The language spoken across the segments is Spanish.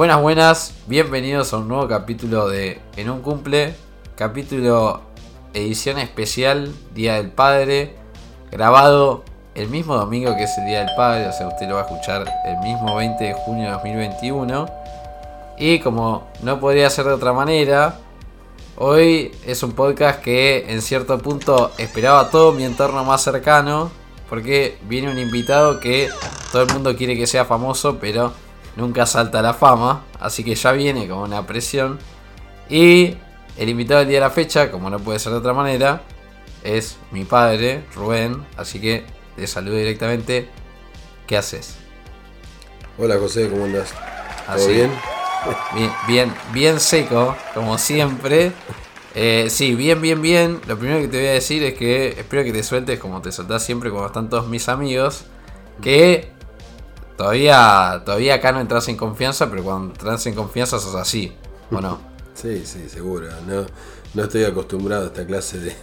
Buenas, buenas, bienvenidos a un nuevo capítulo de En un cumple, capítulo edición especial Día del Padre, grabado el mismo domingo que es el Día del Padre, o sea, usted lo va a escuchar el mismo 20 de junio de 2021. Y como no podría ser de otra manera, hoy es un podcast que en cierto punto esperaba todo mi entorno más cercano, porque viene un invitado que todo el mundo quiere que sea famoso, pero nunca salta la fama, así que ya viene con una presión. Y el invitado del día de la fecha, como no puede ser de otra manera, es mi padre, Rubén, así que te saludo directamente. ¿Qué haces? Hola José, ¿cómo andas? ¿Todo ¿Así? bien? Bien, bien, bien seco, como siempre. Eh, sí, bien, bien, bien. Lo primero que te voy a decir es que espero que te sueltes como te soltás siempre cuando están todos mis amigos. Que Todavía, todavía acá no entras en confianza, pero cuando entras en confianza sos así, ¿o no? Sí, sí, seguro. No, no estoy acostumbrado a esta clase de,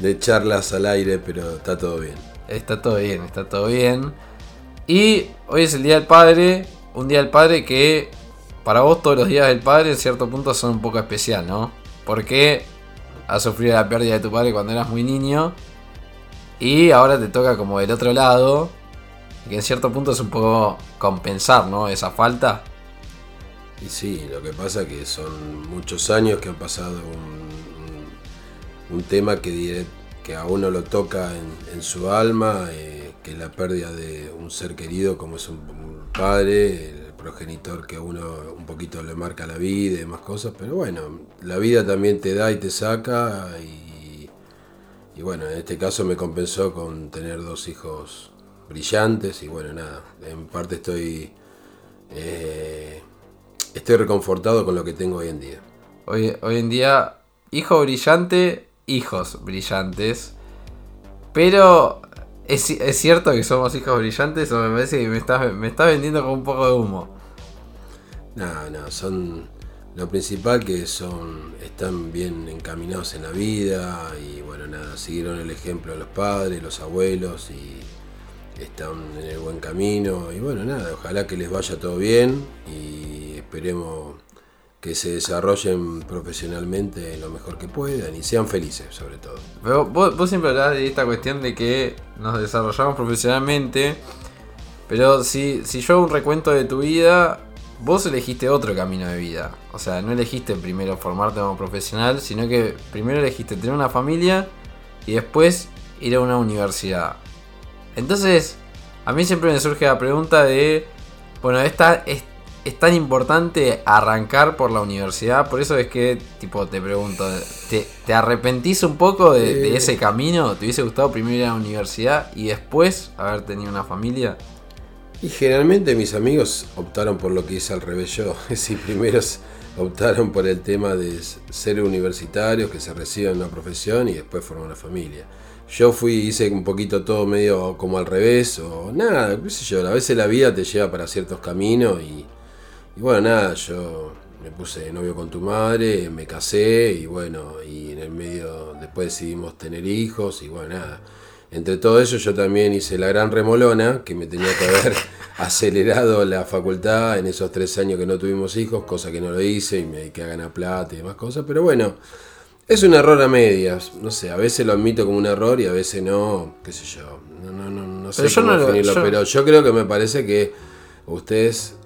de charlas al aire, pero está todo bien. Está todo bien, está todo bien. Y hoy es el Día del Padre, un Día del Padre que para vos todos los días del Padre en cierto punto son un poco especial, ¿no? Porque has sufrido la pérdida de tu padre cuando eras muy niño y ahora te toca como del otro lado que en cierto punto es un poco compensar, ¿no? Esa falta. Y sí, lo que pasa es que son muchos años que han pasado un, tema que, que a uno lo toca en, su alma, eh, que es la pérdida de un ser querido como es un, padre, el progenitor que a uno un poquito le marca la vida y demás cosas, pero bueno, la vida también te da y te saca y, y bueno, en este caso me compensó con tener dos hijos brillantes y bueno, nada, en parte estoy, eh, estoy reconfortado con lo que tengo hoy en día. Hoy, hoy en día, hijo brillante, hijos brillantes, pero ¿es, cierto que somos hijos brillantes o me parece que me estás, me estás vendiendo con un poco de humo? No, no, son lo principal que son están bien encaminados en la vida y bueno nada siguieron el ejemplo de los padres los abuelos y están en el buen camino y bueno, nada, ojalá que les vaya todo bien y esperemos que se desarrollen profesionalmente lo mejor que puedan y sean felices sobre todo. Pero vos, siempre hablás de esta cuestión de que nos desarrollamos profesionalmente, pero si, si yo hago un recuento de tu vida, vos elegiste otro camino de vida. O sea, no elegiste primero formarte como profesional, sino que primero elegiste tener una familia y después ir a una universidad. Entonces, a mí siempre me surge la pregunta de, bueno, esta, es, tan importante arrancar por la universidad, por eso es que, tipo, te pregunto, ¿te, arrepentís un poco de, eh. ese camino? ¿Te hubiese gustado primero ir a la universidad y después haber tenido una familia? Y generalmente mis amigos optaron por lo que hice al revés yo. Si primero optaron por el tema de ser universitarios, que se reciban una profesión y después formar una familia. Yo fui, hice un poquito todo medio como al revés, o nada, qué sé yo, a veces la vida te lleva para ciertos caminos y, bueno, nada, yo me puse novio con tu madre, me casé y bueno, y en el medio después decidimos tener hijos y bueno, nada. Entre todo eso yo también hice la gran remolona, que me tenía que haber acelerado la facultad en esos tres años que no tuvimos hijos, cosa que no lo hice y me dediqué a ganar plata y demás cosas, pero bueno, es un error a medias, no sé, a veces lo admito como un error y a veces no, qué sé yo, no, no, no, no sé cómo definirlo, pero yo creo que me parece que ustedes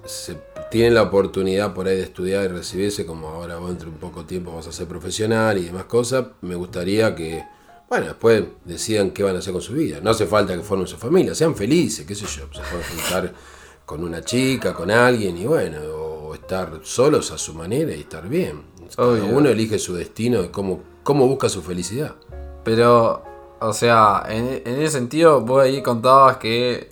tienen la oportunidad por ahí de estudiar y recibirse, como ahora vos entre un poco tiempo vas a ser profesional y demás cosas, me gustaría que, bueno, después decidan qué van a hacer con su vida, no hace falta que formen su familia, sean felices, qué sé yo, se pueden juntar con una chica, con alguien y bueno, o estar solos a su manera y estar bien. Uno elige su destino y cómo, cómo busca su felicidad. Pero, o sea, en, ese sentido, vos ahí contabas que,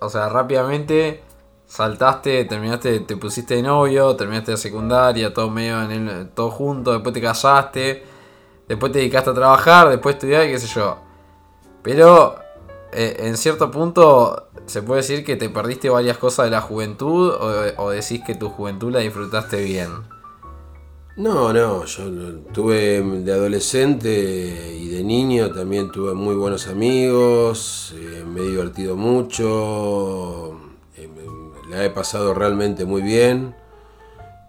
o sea, rápidamente saltaste, terminaste, te pusiste de novio, terminaste de secundaria, todo medio en el, todo junto, después te casaste, después te dedicaste a trabajar, después estudiar qué sé yo. Pero eh, en cierto punto se puede decir que te perdiste varias cosas de la juventud o, o decís que tu juventud la disfrutaste bien. No, no, yo tuve de adolescente y de niño también tuve muy buenos amigos, eh, me he divertido mucho, eh, la he pasado realmente muy bien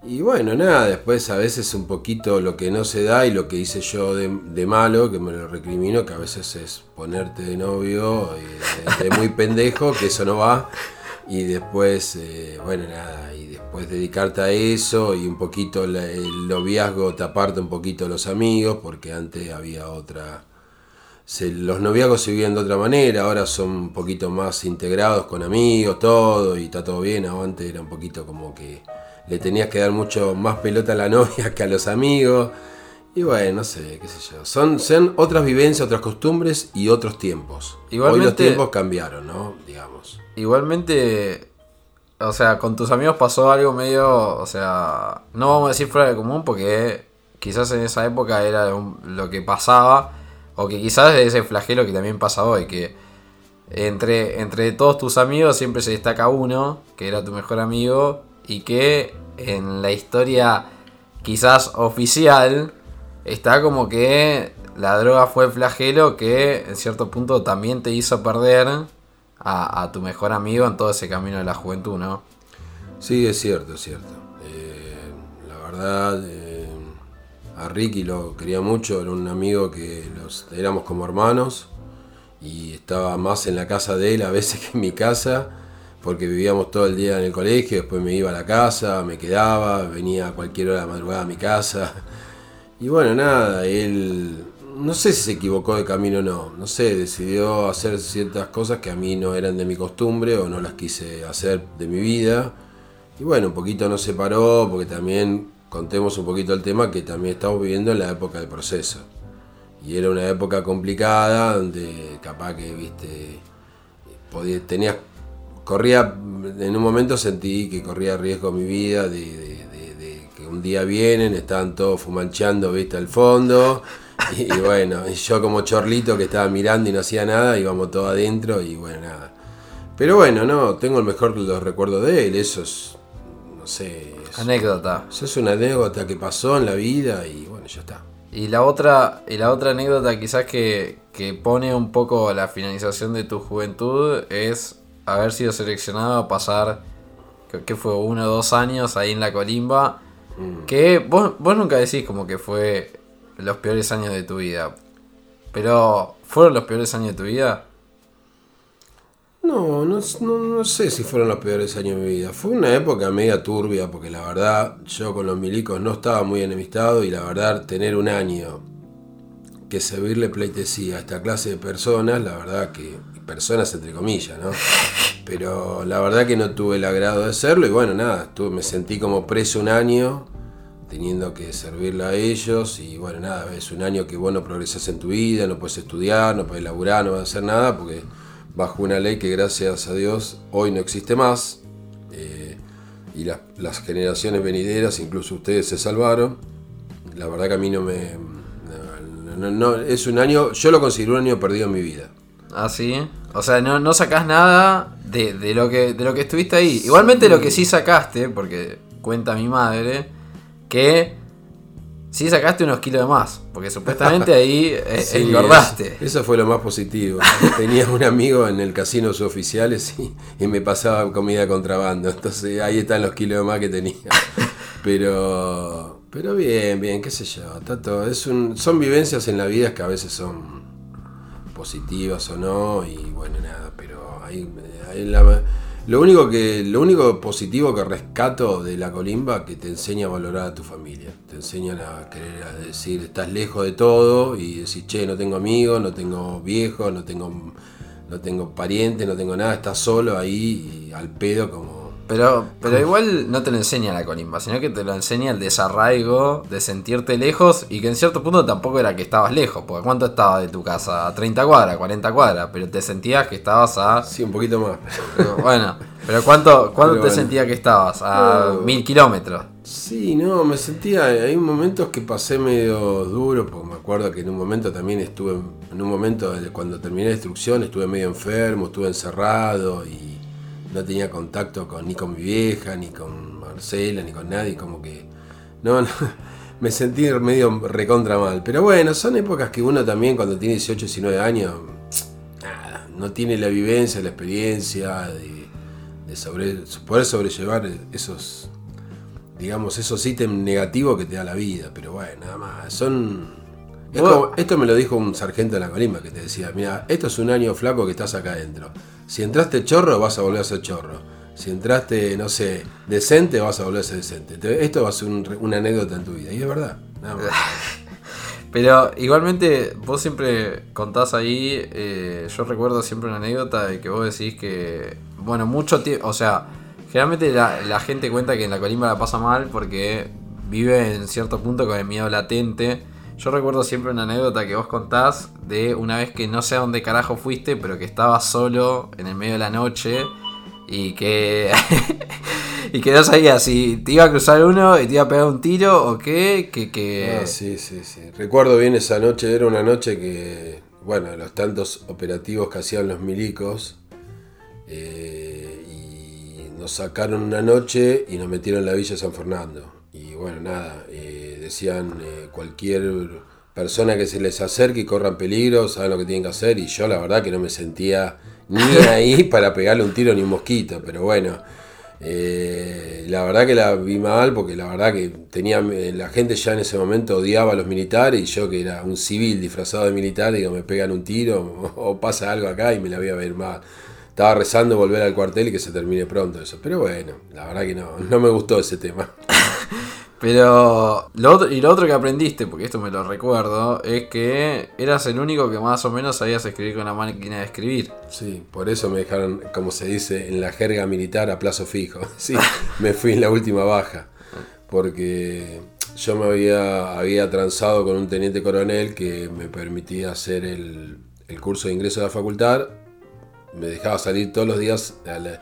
Y bueno, nada, después a veces un poquito lo que no se da y lo que hice yo de, malo, que me lo recrimino, que a veces es ponerte de novio, de, de muy pendejo, que eso no va. Y después, eh, bueno, nada, y después dedicarte a eso y un poquito la- el noviazgo te aparta un poquito los amigos, porque antes había otra... se- los noviazgos se vivían de otra manera, ahora son un poquito más integrados con amigos, todo, y está todo bien, antes era un poquito como que le tenías que dar mucho más pelota a la novia que a los amigos. Y bueno, no sé, qué sé yo. Son, son otras vivencias, otras costumbres y otros tiempos. Hoy los Igualmente- tiempos cambiaron, ¿no? Digamos. Igualmente, o sea, con tus amigos pasó algo medio, o sea, no vamos a decir fuera de común porque quizás en esa época era lo que pasaba, o que quizás es ese flagelo que también pasa hoy, que entre, entre todos tus amigos siempre se destaca uno, que era tu mejor amigo, y que en la historia quizás oficial está como que la droga fue el flagelo que en cierto punto también te hizo perder a, a tu mejor amigo en todo ese camino de la juventud, ¿no? Sí, es cierto, es cierto. Eh, la verdad, eh, a Ricky lo quería mucho, era un amigo que los, éramos como hermanos y estaba más en la casa de él a veces que en mi casa, porque vivíamos todo el día en el colegio, después me iba a la casa, me quedaba, venía a cualquier hora de madrugada a mi casa. Y bueno, nada, él no sé si se equivocó de camino o no, no sé, decidió hacer ciertas cosas que a mí no eran de mi costumbre o no las quise hacer de mi vida. Y bueno, un poquito nos separó porque también contemos un poquito el tema que también estamos viviendo en la época del proceso. Y era una época complicada donde capaz que, viste, podía, tenías, corría, en un momento sentí que corría riesgo mi vida de, de- un día vienen, estaban todos fumancheando, viste, al fondo. Y, y bueno, y yo como chorlito que estaba mirando y no hacía nada, íbamos todos adentro y bueno, nada. Pero bueno, no, tengo el mejor los recuerdos de él, eso es, no sé, es- Anécdota. eso es una anécdota que pasó en la vida y bueno, ya está. Y la otra, y la otra anécdota quizás que, que pone un poco la finalización de tu juventud es haber sido seleccionado a pasar, que, fue uno o dos años ahí en la colimba, que vos, vos nunca decís como que fue los peores años de tu vida, pero ¿fueron los peores años de tu vida? No, no, no, no sé si fueron los peores años de mi vida. Fue una época media turbia porque la verdad yo con los milicos no estaba muy enemistado y la verdad tener un año que servirle pleitesía a esta clase de personas, la verdad que, personas entre comillas, ¿no? Pero la verdad que no tuve el agrado de hacerlo y bueno, nada, estuve, me sentí como preso un año teniendo que servirle a ellos y bueno, nada, es un año que vos no progresás en tu vida, no puedes estudiar, no puedes laburar, no vas hacer nada porque bajo una ley que gracias a Dios hoy no existe más eh, y las, las generaciones venideras, incluso ustedes se salvaron. La verdad que a mí no me... es un año, yo lo considero un año perdido en mi vida. Así, o sea, no, no sacás nada de, de lo que, de lo que estuviste ahí. Igualmente lo que sí sacaste, porque cuenta mi madre, que sí sacaste unos kilos de más, porque supuestamente ahí eh, Sí, engordaste. Eso, fue lo más positivo. Tenía un amigo en el casino suboficiales y, y me pasaba comida de contrabando. Entonces ahí están los kilos más que tenía. Pero, pero bien, bien, qué sé yo. todo- es un, son vivencias en la vida que a veces son positivas o no. Y bueno, nada, pero ahí, ahí la- lo, único que, lo único positivo que rescato de la colimba que te enseña a valorar a tu familia. Te enseñan a querer decir, estás lejos de todo y decís, che, no tengo amigos, no tengo viejos, no tengo, no tengo parientes, no tengo nada, estás solo ahí y al pedo como... Pero, pero igual no te lo enseña la colimba, sino que te lo enseña el desarraigo de sentirte lejos y que en cierto punto tampoco era que estabas lejos, porque ¿cuánto estabas de tu casa? A 30 cuadras, 40 cuadras, pero te sentías que estabas a... Sí, un poquito más. pero Bueno, pero ¿cuánto, cuánto Pero te bueno. sentías que estabas? A No. mil kilómetros. Sí, no, me sentía, hay momentos que pasé medio duro, porque me acuerdo que en un momento también estuve, en un momento cuando terminé la instrucción estuve medio enfermo, estuve encerrado y no tenía contacto con, ni con mi vieja, ni con Marcela, ni con nadie, como que no, no, me sentí medio recontra mal. Pero bueno, son épocas que uno también cuando tiene 18, 19 años, nada, no tiene la vivencia, la experiencia de, de poder sobrellevar esos digamos, esos ítems negativos que te da la vida. Pero bueno, nada más. Son. Esto me lo dijo un sargento de la colima que te decía: Mira, esto es un año flaco que estás acá adentro. Si entraste chorro, vas a volver a ser chorro. Si entraste, no sé, decente, vas a volver a ser decente. Esto va a ser una anécdota en tu vida. Y es verdad, nada más. Pero igualmente vos siempre contás ahí, eh, yo recuerdo siempre una anécdota de que vos decís que, bueno, mucho tiempo, o sea, generalmente la, gente cuenta que en la colimba la pasa mal porque vive en cierto punto con el miedo latente. Yo recuerdo siempre una anécdota que vos contás de una vez que no sé a dónde carajo fuiste, pero que estabas solo en el medio de la noche y que y que no sabía si te iba a cruzar uno y te iba a pegar un tiro o qué, que... que... Ah, sí, sí, sí. Recuerdo bien esa noche, era una noche que, bueno, los tantos operativos que hacían los milicos, eh, y nos sacaron una noche y nos metieron en la Villa San Fernando. Y bueno, nada, eh, decían eh, cualquier persona que se les acerque y corran peligro, saben lo que tienen que hacer, y yo la verdad que no me sentía ni ahí para pegarle un tiro ni un mosquito, pero bueno eh, la verdad que la vi mal porque la verdad que tenía la gente ya en ese momento odiaba a los militares y yo que era un civil disfrazado de militar, digo, me pegan un tiro o, pasa algo acá y me la voy a ver mal. Estaba rezando volver al cuartel y que se termine pronto eso. Pero bueno, la verdad que no, no me gustó ese tema. Pero lo otro, y lo otro que aprendiste, porque esto me lo recuerdo, es que eras el único que más o menos sabías escribir con la máquina de escribir. Sí, por eso me dejaron, como se dice en la jerga militar, a plazo fijo. Sí, me fui en la última baja. Porque yo me había, había transado con un teniente coronel que me permitía hacer el, el curso de ingreso a la facultad. Me dejaba salir todos los días a la,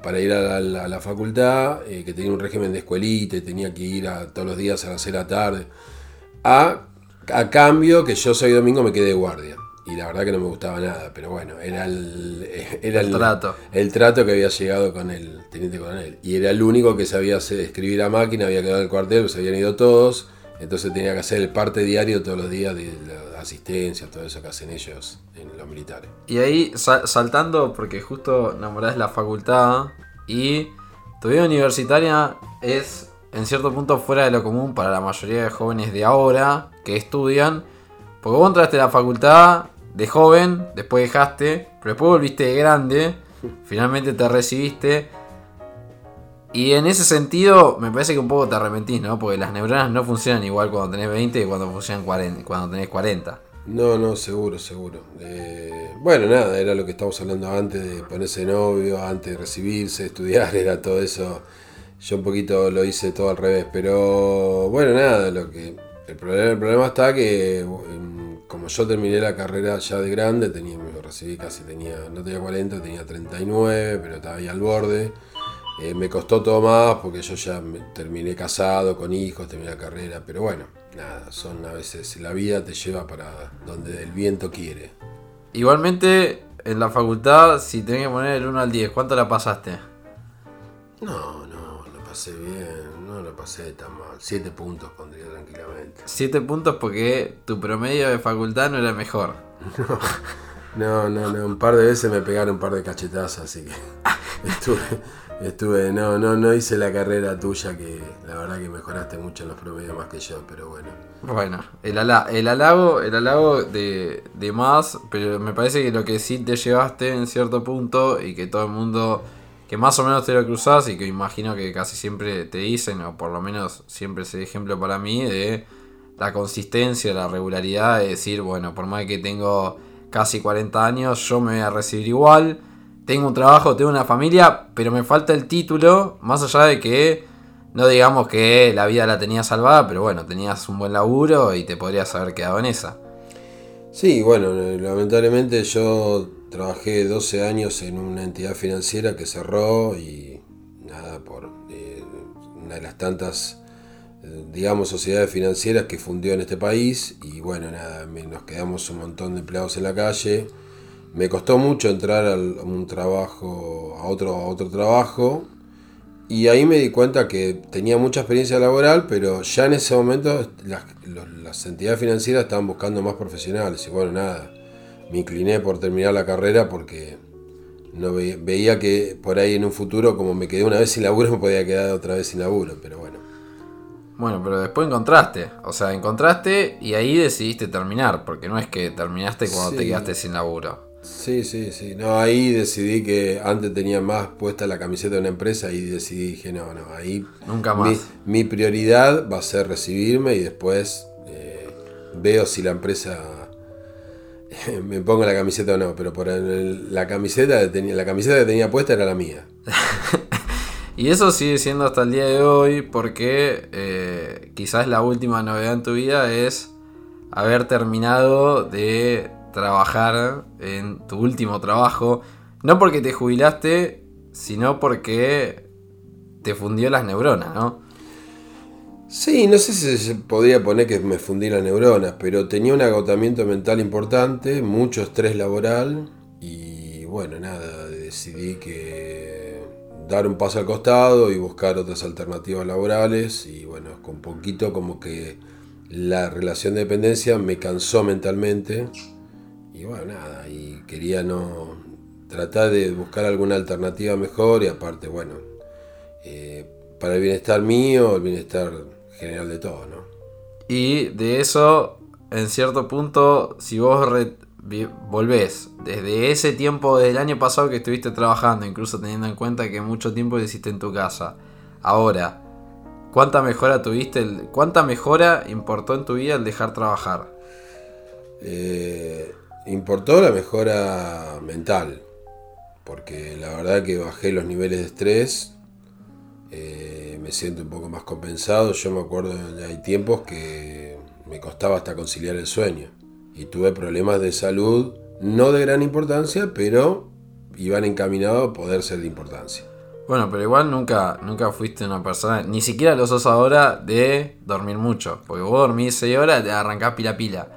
para ir a la, facultad, eh, que tenía un régimen de escuelita y tenía que ir a, todos los días a las 6 de la tarde. A, a cambio que yo soy domingo me quedé de guardia. Y la verdad que no me gustaba nada, pero bueno, era el, era el, trato. el trato que había llegado con el teniente coronel. Y era el único que sabía escribir a máquina, había quedado en el cuartel, se habían ido todos. Entonces tenía que hacer el parte diario todos los días de la asistencia, todo eso que hacen ellos en los militares. Y ahí saltando, porque justo enamorás la facultad y tu vida universitaria es en cierto punto fuera de lo común para la mayoría de jóvenes de ahora que estudian. Porque vos entraste a la facultad de joven, después dejaste, pero después volviste de grande, finalmente te recibiste y en ese sentido, me parece que un poco te arrepentís, ¿no? Porque las neuronas no funcionan igual cuando tenés 20 que cuando funcionan 40, cuando tenés 40. No, no, seguro, seguro. Eh, bueno, nada, era lo que estábamos hablando antes de ponerse novio, antes de recibirse, estudiar, era todo eso. Yo un poquito lo hice todo al revés, pero bueno, nada, lo que el problema, el problema está que em, como yo terminé la carrera ya de grande, tenía, me recibí casi, tenía, no tenía 40, tenía 39, pero estaba ahí al borde. Eh, me costó todo más porque yo ya terminé casado, con hijos, terminé la carrera, pero bueno, nada, son a veces la vida te lleva para donde el viento quiere. Igualmente, en la facultad, si tenés que poner el 1 al 10, ¿cuánto la pasaste? No, no, la pasé bien, no la pasé tan mal. 7 puntos pondría tranquilamente. 7 puntos porque tu promedio de facultad no era mejor. No, no, no, un par de veces me pegaron un par de cachetazos, así que estuve, Estuve, no, no, no hice la carrera tuya, que la verdad que mejoraste mucho en los promedios más que yo, pero bueno. Bueno, el, el halago, el halago de, de más, pero me parece que lo que sí te llevaste en cierto punto y que todo el mundo, que más o menos te lo cruzas y que imagino que casi siempre te dicen, o por lo menos siempre es el ejemplo para mí, de la consistencia, la regularidad, de decir, bueno, por más que tengo casi 40 años, yo me voy a recibir igual tengo un trabajo, tengo una familia, pero me falta el título, más allá de que no digamos que la vida la tenía salvada, pero bueno, tenías un buen laburo y te podrías haber quedado en esa. Sí, bueno, lamentablemente yo trabajé 12 años en una entidad financiera que cerró y nada, por eh, una de las tantas, eh, digamos, sociedades financieras que fundió en este país y bueno, nada, nos quedamos un montón de empleados en la calle me costó mucho entrar a un trabajo, a otro, a otro trabajo, y ahí me di cuenta que tenía mucha experiencia laboral, pero ya en ese momento las, entidades financieras estaban buscando más profesionales. Y bueno, nada, me incliné por terminar la carrera porque no veía que por ahí en un futuro, como me quedé una vez sin laburo, me podía quedar otra vez sin laburo, pero bueno. Bueno, pero después encontraste. O sea, encontraste y ahí decidiste terminar. Porque no es que terminaste cuando te quedaste sin laburo. Sí, sí, sí. No, ahí decidí que antes tenía más puesta la camiseta de una empresa y decidí, dije, no, no, ahí Nunca mi, más. mi prioridad va a ser recibirme y después eh, veo si la empresa me pongo la camiseta o no, pero por el- la camiseta que tenía, la camiseta que tenía puesta era la mía. Y eso sigue siendo hasta el día de hoy porque eh, quizás la última novedad en tu vida es haber terminado de trabajar en tu último trabajo. No porque te jubilaste, sino porque te fundió las neuronas, ¿no? Sí, no sé si se podría poner que me fundí las neuronas, pero tenía un agotamiento mental importante, mucho estrés laboral y bueno, nada, decidí que dar un paso al costado y buscar otras alternativas laborales y bueno, con poquito como que la relación de dependencia me cansó mentalmente y bueno, nada, y quería no tratar de buscar alguna alternativa mejor y aparte, bueno, eh, para el bienestar mío, el bienestar general de todos, ¿no? Y de eso, en cierto punto, si vos volvés desde ese tiempo del año pasado que estuviste trabajando, incluso teniendo en cuenta que mucho tiempo lo hiciste en tu casa, ahora, ¿cuánta mejora tuviste? el- ¿Cuánta mejora importó en tu vida el dejar trabajar? Eh, importó la mejora mental, porque la verdad que bajé los niveles de estrés, eh, me siento un poco más compensado, yo me acuerdo, de- hay tiempos que me costaba hasta conciliar el sueño, y tuve problemas de salud, no de gran importancia, pero iban encaminados a poder ser de importancia. Bueno, pero igual nunca, nunca fuiste una persona, ni siquiera lo sos ahora, de dormir mucho. Porque vos dormís 6 horas, te arrancás pila pila.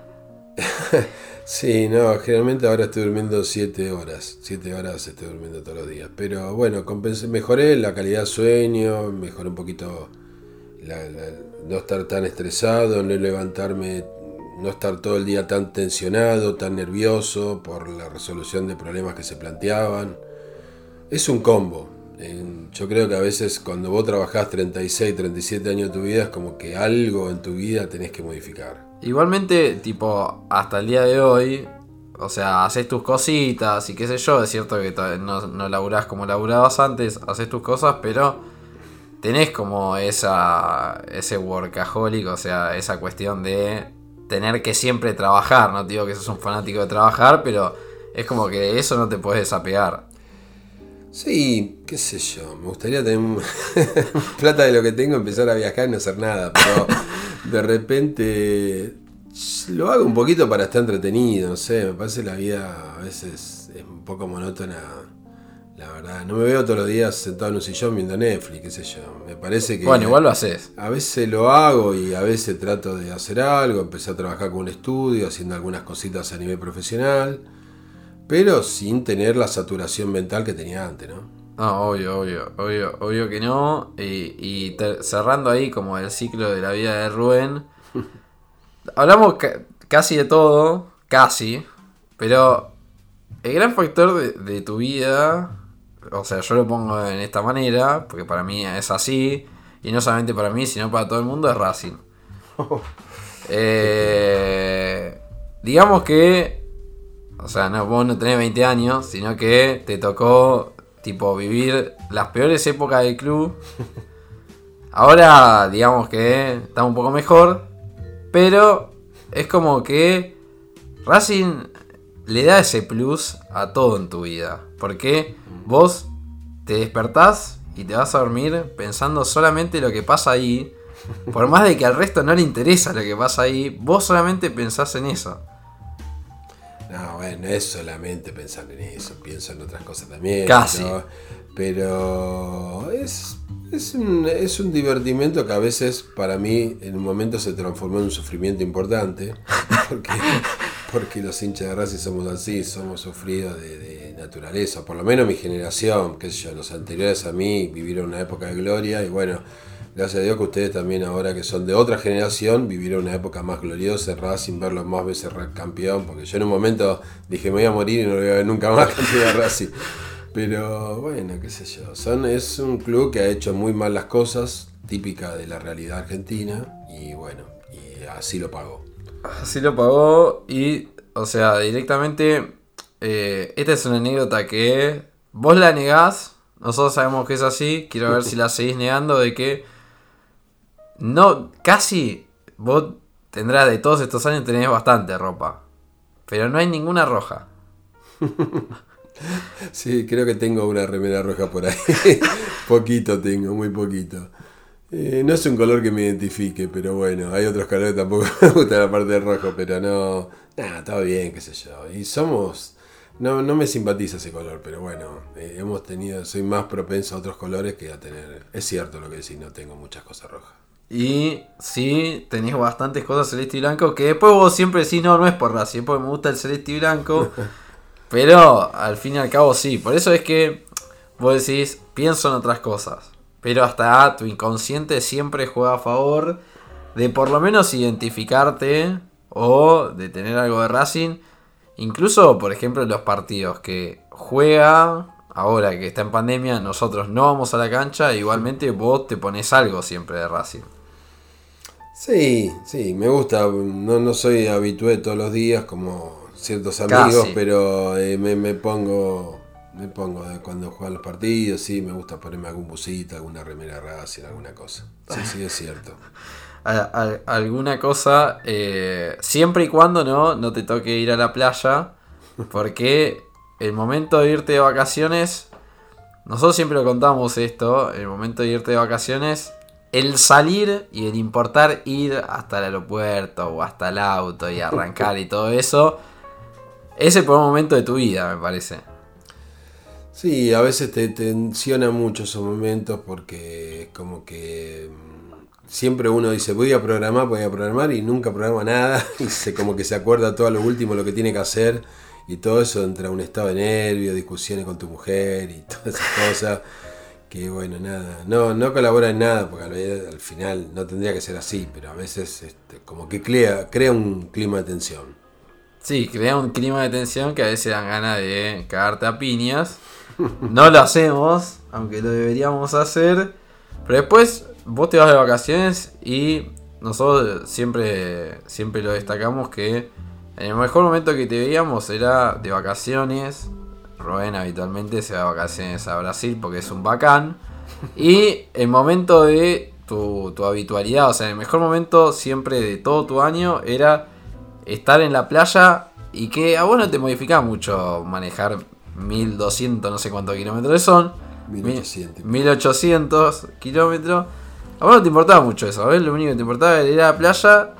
Sí, no, generalmente ahora estoy durmiendo 7 horas. 7 horas estoy durmiendo todos los días. Pero bueno, compensé, mejoré la calidad de sueño, mejoré un poquito la- la- no estar tan estresado, no levantarme, no estar todo el día tan tensionado, tan nervioso por la resolución de problemas que se planteaban. Es un combo. Yo creo que a veces cuando vos trabajás 36, 37 años de tu vida es como que algo en tu vida tenés que modificar. Igualmente, tipo, hasta el día de hoy, o sea, haces tus cositas y qué sé yo, es cierto que no, no laburás como laburabas antes, haces tus cosas, pero tenés como esa ese workaholic, o sea, esa cuestión de tener que siempre trabajar, no te digo que sos un fanático de trabajar, pero es como que de eso no te puedes desapegar. Sí, qué sé yo, me gustaría tener un- plata de lo que tengo, empezar a viajar y no hacer nada, pero de repente lo hago un poquito para estar entretenido, no sé, me parece la vida a veces es un poco monótona, la verdad, no me veo todos los días sentado en un sillón viendo Netflix, qué sé yo, me parece que... Bueno, igual lo haces. A veces lo hago y a veces trato de hacer algo, empecé a trabajar con un estudio, haciendo algunas cositas a nivel profesional, pero sin tener la saturación mental que tenía antes, ¿no? No, obvio, obvio, obvio, obvio que no. Y, y ter- cerrando ahí como el ciclo de la vida de Rubén. hablamos ca- casi de todo, casi. Pero el gran factor de, de tu vida, o sea, yo lo pongo en esta manera, porque para mí es así. Y no solamente para mí, sino para todo el mundo, es Racing. Eh, digamos que o sea, no, vos no tenés 20 años, sino que te tocó, tipo, vivir las peores épocas del club. Ahora, digamos que está un poco mejor, pero es como que Racing le da ese plus a todo en tu vida. Porque vos te despertás y te vas a dormir pensando solamente lo que pasa ahí. Por más de que al resto no le interesa lo que pasa ahí, vos solamente pensás en eso. No, bueno, es solamente pensar en eso, pienso en otras cosas también. Casi. ¿no? Pero es, es, un, es un divertimento que a veces para mí en un momento se transformó en un sufrimiento importante. Porque, porque los hinchas de Racing somos así, somos sufridos de, de naturaleza. Por lo menos mi generación, qué sé yo, los anteriores a mí vivieron una época de gloria y bueno. Gracias a Dios que ustedes también ahora que son de otra generación vivieron una época más gloriosa Racing, verlo más veces campeón, porque yo en un momento dije me voy a morir y no lo voy a ver nunca más campeón de Racing. Pero bueno, qué sé yo, son, es un club que ha hecho muy mal las cosas, típica de la realidad argentina y bueno, y así lo pagó. Así lo pagó y, o sea, directamente, eh, esta es una anécdota que vos la negás, nosotros sabemos que es así, quiero ver si la seguís negando de que no, casi vos tendrás de todos estos años tenés bastante ropa, pero no hay ninguna roja. Sí, creo que tengo una remera roja por ahí. poquito tengo, muy poquito. Eh, no es un color que me identifique, pero bueno, hay otros colores que tampoco me gusta la parte del rojo, pero no. Nada, está bien, qué sé yo. Y somos. No, no me simpatiza ese color, pero bueno, eh, hemos tenido. Soy más propenso a otros colores que a tener. Es cierto lo que decís, no tengo muchas cosas rojas. Y sí, tenés bastantes cosas celeste y blanco. Que después vos siempre decís, no, no es por raza, porque me gusta el celeste y blanco. pero al fin y al cabo sí. Por eso es que vos decís, pienso en otras cosas. Pero hasta tu inconsciente siempre juega a favor de por lo menos identificarte o de tener algo de Racing. Incluso, por ejemplo, en los partidos que juega, ahora que está en pandemia, nosotros no vamos a la cancha, igualmente vos te pones algo siempre de Racing. Sí, sí, me gusta. No, no soy habitué todos los días como ciertos amigos, Casi. pero eh, me, me pongo me pongo de cuando juegan los partidos, sí, me gusta ponerme algún busito, alguna remera Racing, alguna cosa. Sí, sí, es cierto. A- a- alguna cosa, eh, siempre y cuando no, no te toque ir a la playa, porque el momento de irte de vacaciones, nosotros siempre lo contamos esto, el momento de irte de vacaciones, el salir y el importar ir hasta el aeropuerto o hasta el auto y arrancar y todo eso, es el peor momento de tu vida, me parece. Sí, a veces te tensiona mucho esos momentos porque es como que mm, siempre uno dice voy a programar, voy a programar y nunca programa nada y se como que se acuerda todo a lo último lo que tiene que hacer y todo eso entra un estado de nervio, discusiones con tu mujer y todas esas cosas que bueno, nada, no, no colabora en nada porque al final no tendría que ser así, pero a veces este, como que crea, crea un clima de tensión. Sí, crea un clima de tensión que a veces dan ganas de cagarte a piñas. No lo hacemos, aunque lo deberíamos hacer. Pero después vos te vas de vacaciones y nosotros siempre, siempre lo destacamos que en el mejor momento que te veíamos era de vacaciones. Rubén habitualmente se va de vacaciones a Brasil porque es un bacán. Y el momento de tu, tu habitualidad, o sea, el mejor momento siempre de todo tu año era estar en la playa y que a vos no te modificaba mucho manejar 1200, no sé cuántos kilómetros son. 1800. 1800 kilómetros. A vos no te importaba mucho eso, ¿ves? Lo único que te importaba era ir a la playa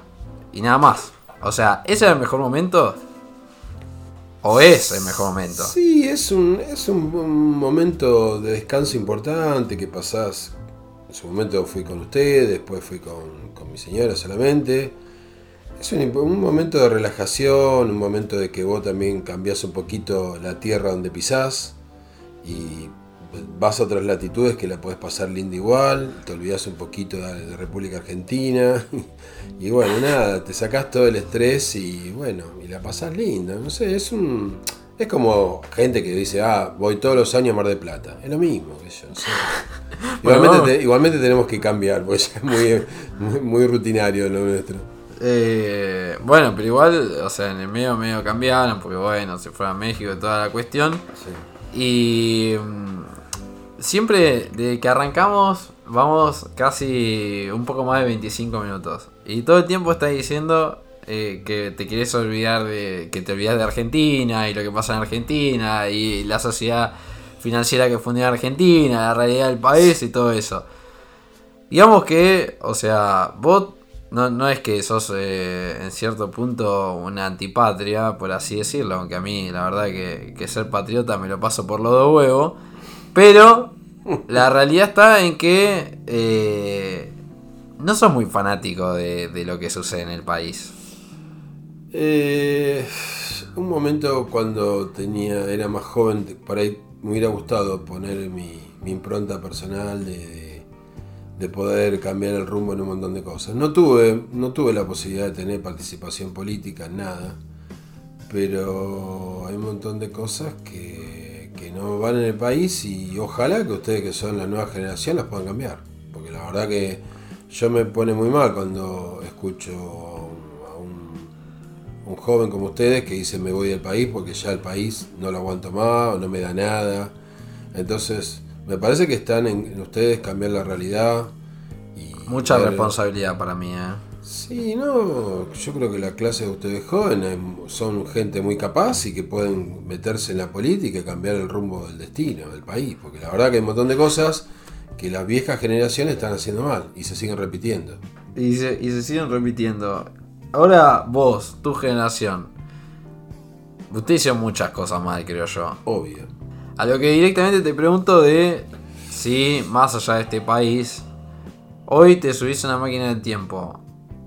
y nada más. O sea, ¿ese era el mejor momento? ¿O es el mejor momento? Sí, es un, es un, momento de descanso importante que pasás. En su momento fui con usted, después fui con, con mi señora solamente. Es un, un momento de relajación, un momento de que vos también cambiás un poquito la tierra donde pisás y vas a otras latitudes que la podés pasar linda igual, te olvidás un poquito de, de República Argentina y bueno, nada, te sacás todo el estrés y bueno, y la pasás linda, no sé, es un... Es como gente que dice, ah, voy todos los años a Mar del Plata. Es lo mismo, que yo. Bueno, Igualmente, te- igualmente tenemos que cambiar, porque es muy, muy, muy rutinario lo nuestro. Eh, bueno, pero igual, o sea, en el medio medio cambiaron, porque bueno, se fueron a México y toda la cuestión. Sí. Y siempre, desde que arrancamos, vamos casi un poco más de 25 minutos. Y todo el tiempo estás diciendo eh, que te querés olvidar de. que te olvidas de Argentina y lo que pasa en Argentina y la sociedad financiera que funde Argentina, la realidad del país y todo eso. Digamos que, o sea, vos no, no es que sos eh, en cierto punto una antipatria, por así decirlo, aunque a mí la verdad que, que ser patriota me lo paso por los dos huevos, pero la realidad está en que eh, no sos muy fanático de, de lo que sucede en el país. Eh, un momento cuando tenía era más joven, por ahí me hubiera gustado poner mi, mi impronta personal de, de- de poder cambiar el rumbo en un montón de cosas. No tuve, no tuve la posibilidad de tener participación política en nada, pero hay un montón de cosas que no van en el país y ojalá que ustedes que son la nueva generación las puedan cambiar, porque La verdad que yo me pone muy mal cuando escucho a un, un joven como ustedes que dice me voy del país porque ya el país no lo aguanto más o no me da nada. Entonces, me parece que están en, ustedes cambiar la realidad. Y Mucha responsabilidad para mí, ¿eh? Sí, no, yo creo que la clase de ustedes jóvenes son gente muy capaz y que pueden meterse en la política y cambiar el rumbo del destino del país, porque la verdad que hay un montón de cosas que las viejas generaciones están haciendo mal y se siguen repitiendo. Y se, y se siguen repitiendo. Ahora vos, tu generación, usted hizo muchas cosas mal, creo yo. Obvio. A lo que directamente te pregunto de si, más allá de este país, hoy te subís a una máquina del tiempo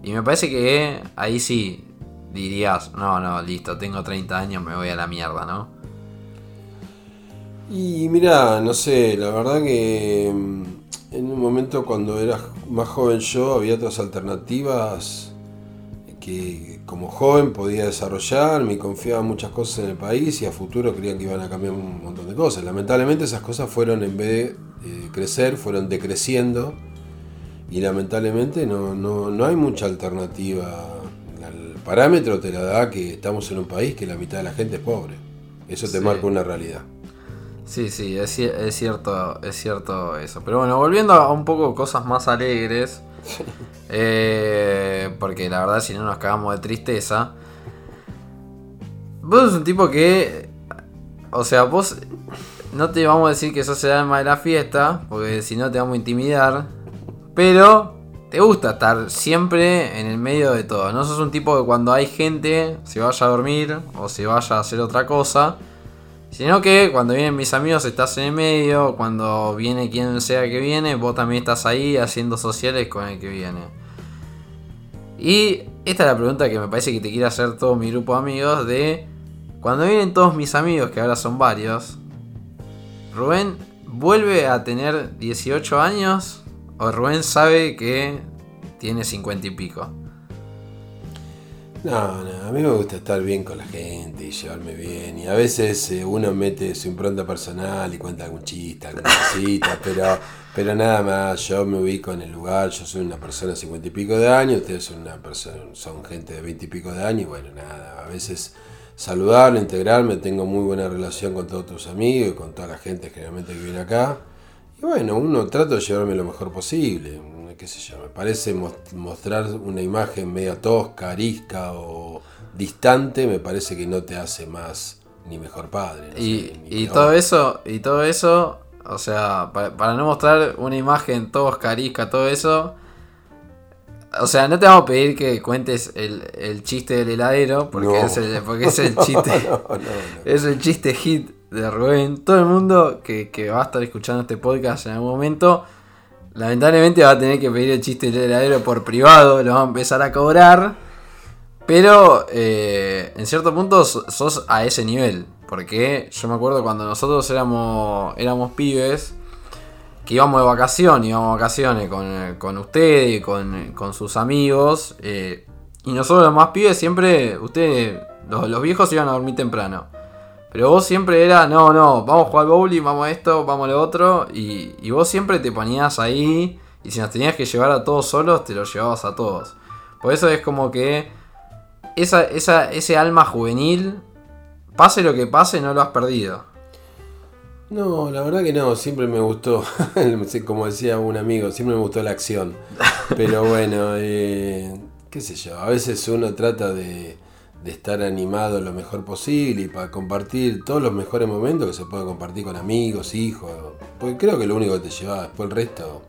y me parece que ahí sí dirías, no, no, listo, tengo 30 años, me voy a la mierda, ¿no? Y mira, no sé, la verdad que mm, en un momento cuando era más joven yo había otras alternativas que como joven podía desarrollar, me confiaba muchas cosas en el país y a futuro creía que iban a cambiar un montón de cosas. Lamentablemente esas cosas fueron, en vez de crecer, fueron decreciendo y lamentablemente no, no, no hay mucha alternativa. El parámetro te la da que estamos en un país que la mitad de la gente es pobre. Eso te marca una realidad. Sí, sí, es, cierto, es cierto eso. Pero bueno, volviendo a un poco cosas más alegres. Eh, porque la verdad si no nos cagamos de tristeza. Vos sos un tipo que... O sea, vos no te vamos a decir que sos el alma de la fiesta, porque si no te vamos a intimidar. Pero te gusta estar siempre en el medio de todo. No sos un tipo que cuando hay gente se vaya a dormir o se vaya a hacer otra cosa. Sino que cuando vienen mis amigos estás en el medio, cuando viene quien sea que viene, vos también estás ahí haciendo sociales con el que viene. Y esta es la pregunta que me parece que te quiere hacer todo mi grupo de amigos de cuando vienen todos mis amigos, que ahora son varios, Rubén vuelve a tener 18 años o Rubén sabe que tiene 50 y pico. No, no, a mí me gusta estar bien con la gente y llevarme bien. Y a veces eh, uno mete su impronta personal y cuenta algún chiste, alguna cosita, pero, pero nada más. Yo me ubico en el lugar, yo soy una persona de 50 y pico de años, ustedes son, una persona, son gente de 20 y pico de años, y bueno, nada, a veces saludarme, integrarme, tengo muy buena relación con todos tus amigos y con toda la gente generalmente que viene acá. Y bueno, uno trata de llevarme lo mejor posible, qué sé yo, me parece mostrar una imagen media tosca, arisca o distante, me parece que no te hace más ni mejor padre. y, todo eso, y todo eso, o sea, para, no mostrar una imagen tosca, arisca, todo eso, o sea, no te vamos a pedir que cuentes el, chiste del heladero, porque, es, el, porque es el chiste. es el chiste hit de Rubén. Todo el mundo que, va a estar escuchando este podcast en algún momento, lamentablemente va a tener que pedir el chiste del heladero por privado, lo va a empezar a cobrar. Pero eh, en cierto punto sos a ese nivel. Porque yo me acuerdo cuando nosotros éramos, éramos pibes, que íbamos de vacaciones, íbamos de vacaciones con, con usted y con, sus amigos. Eh, y nosotros los más pibes siempre, ustedes, los, los viejos iban a dormir temprano. Pero vos siempre era, no, no, vamos a jugar bowling, vamos a esto, vamos a lo otro. Y, vos siempre te ponías ahí. Y si nos tenías que llevar a todos solos, te los llevabas a todos. Por eso es como que esa, esa, ese alma juvenil, pase lo que pase, no lo has perdido. No, la verdad que no, siempre me gustó, como decía un amigo, siempre me gustó la acción. Pero bueno, eh, qué sé yo, a veces uno trata de, de estar animado lo mejor posible y para compartir todos los mejores momentos que se puede compartir con amigos, hijos. Porque creo que lo único que te lleva después el resto.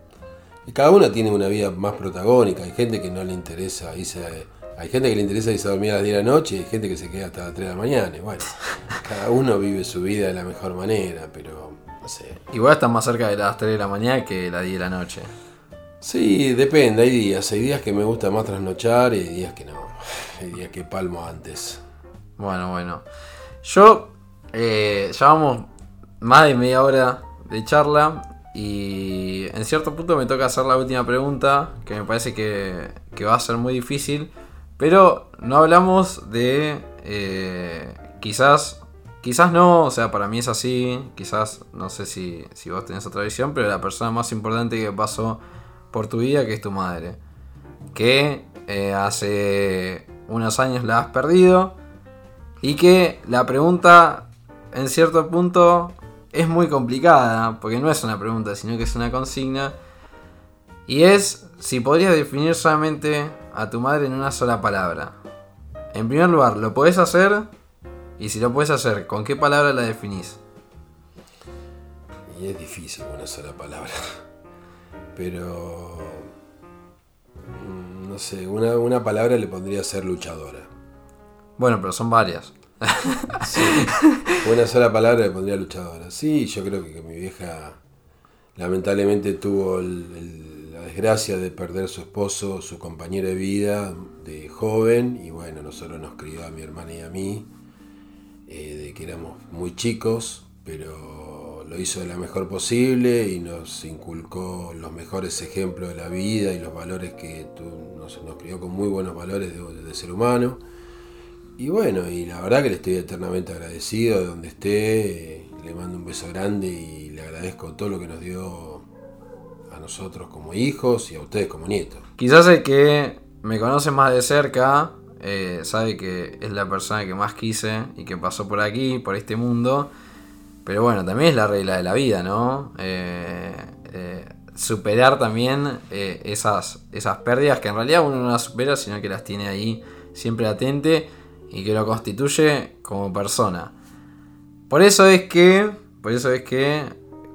Y cada uno tiene una vida más protagónica. Hay gente que no le interesa irse. Hay gente que le interesa irse a dormir a las 10 de la noche y hay gente que se queda hasta las 3 de la mañana. bueno, cada uno vive su vida de la mejor manera, pero no sé. Igual están más cerca de las 3 de la mañana que de las 10 de la noche. Sí, depende, hay días. Hay días que me gusta más trasnochar y hay días que no. Días que palmo antes. Bueno, bueno. Yo, eh, llevamos más de media hora de charla y en cierto punto me toca hacer la última pregunta, que me parece que, va a ser muy difícil, pero no hablamos de eh, quizás, quizás no, o sea, para mí es así, quizás no sé si, si vos tenés otra visión, pero la persona más importante que pasó por tu vida, que es tu madre. Que eh, hace unos años la has perdido. Y que la pregunta, en cierto punto, es muy complicada. Porque no es una pregunta, sino que es una consigna. Y es si podrías definir solamente a tu madre en una sola palabra. En primer lugar, ¿lo podés hacer? Y si lo puedes hacer, ¿con qué palabra la definís? Y es difícil una sola palabra. Pero. No sé, una, una palabra le pondría ser luchadora. Bueno, pero son varias. Sí. Una sola palabra le pondría luchadora. Sí, yo creo que, que mi vieja lamentablemente tuvo el- el- la desgracia de perder su esposo, su compañero de vida de joven. Y bueno, nosotros nos crió a mi hermana y a mí, eh, de que éramos muy chicos, pero lo hizo de la mejor posible y nos inculcó los mejores ejemplos de la vida y los valores que tu- nos, nos crió con muy buenos valores de, ser humano. Y bueno, y la verdad que le estoy eternamente agradecido de donde esté. eh, Le mando un beso grande y le agradezco todo lo que nos dio a nosotros como hijos y a ustedes como nietos. Quizás el que me conoce más de cerca eh, sabe que es la persona que más quise y que pasó por aquí, por este mundo. Pero bueno, también es la regla de la vida, ¿no? Eh, eh, superar también eh, esas, esas pérdidas que en realidad uno no las supera, sino que las tiene ahí siempre latente y que lo constituye como persona. Por eso es que, por eso es que,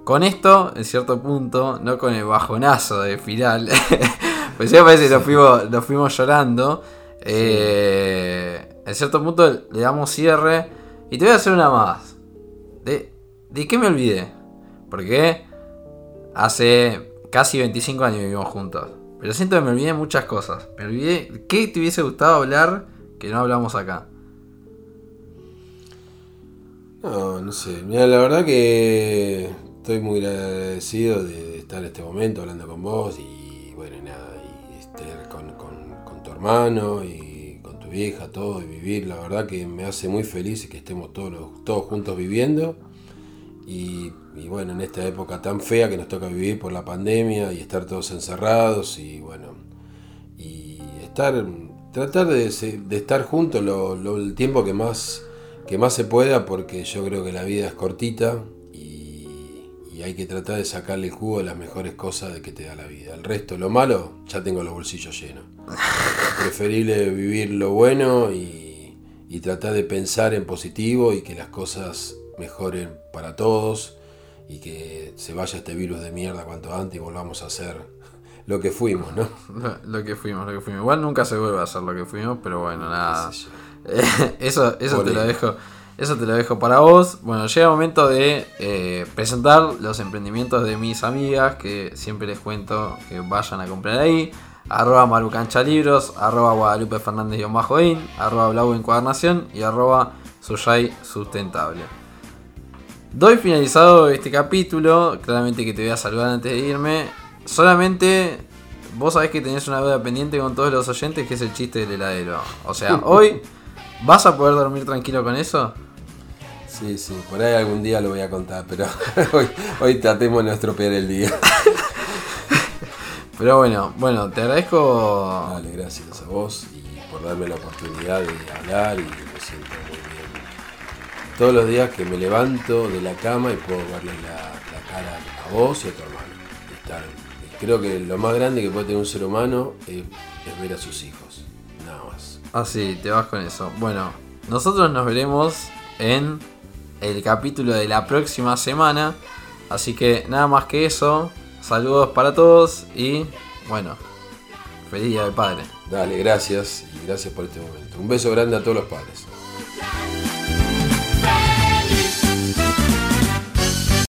con esto, en cierto punto, no con el bajonazo de final, pues ya parece que nos fuimos, nos fuimos llorando, eh, en cierto punto le damos cierre y te voy a hacer una más. ¿De, de qué me olvidé? Porque hace casi 25 años vivimos juntos. Pero siento que me olvidé muchas cosas. Me olvidé. ¿Qué te hubiese gustado hablar que no hablamos acá? No, no sé. Mira, la verdad que estoy muy agradecido de, estar en este momento hablando con vos y bueno, nada, y estar con, con- tu hermano y con tu vieja, todo, y vivir. La verdad que me hace muy feliz que estemos todos, todos juntos viviendo. Y, bueno, en esta época tan fea que nos toca vivir por la pandemia y estar todos encerrados y bueno, y estar, tratar de, estar juntos lo, el tiempo que más, que más se pueda porque yo creo que la vida es cortita y, y hay que tratar de sacarle el jugo de las mejores cosas de que te da la vida. El resto, lo malo, ya tengo los bolsillos llenos. Preferible vivir lo bueno y, y tratar de pensar en positivo y que las cosas mejoren para todos y que se vaya este virus de mierda cuanto antes y volvamos a ser lo que fuimos, ¿no? Lo, lo que fuimos, lo que fuimos. Igual nunca se vuelve a hacer lo que fuimos, pero bueno, nada. Eso eso te lo dejo. Eso te lo dejo para vos. Bueno, llega el momento de eh, presentar los emprendimientos de mis amigas, que siempre les cuento que vayan a comprar ahí. Arroba Marucancha Libros, arroba Guadalupe Fernández in, arroba Blau Encuadernación y arroba Suyay Sustentable. Doy finalizado este capítulo, claramente que te voy a saludar antes de irme. Solamente vos sabés que tenés una deuda pendiente con todos los oyentes, que es el chiste del heladero. O sea, hoy vas a poder dormir tranquilo con eso. Sí, sí, por ahí algún día lo voy a contar, pero hoy, hoy tratemos de no estropear el día. Pero bueno, bueno, te agradezco. Dale, gracias a vos y por darme la oportunidad de hablar y Todos los días que me levanto de la cama y puedo verle la, la cara a vos y a tu hermano. Estar- creo que lo más grande que puede tener un ser humano es, es ver a sus hijos, nada más. Así, te vas con eso. Bueno, nosotros nos veremos en el capítulo de la próxima semana. Así que nada más que eso. Saludos para todos y bueno, feliz día del padre. Dale, gracias y gracias por este momento. Un beso grande a todos los padres.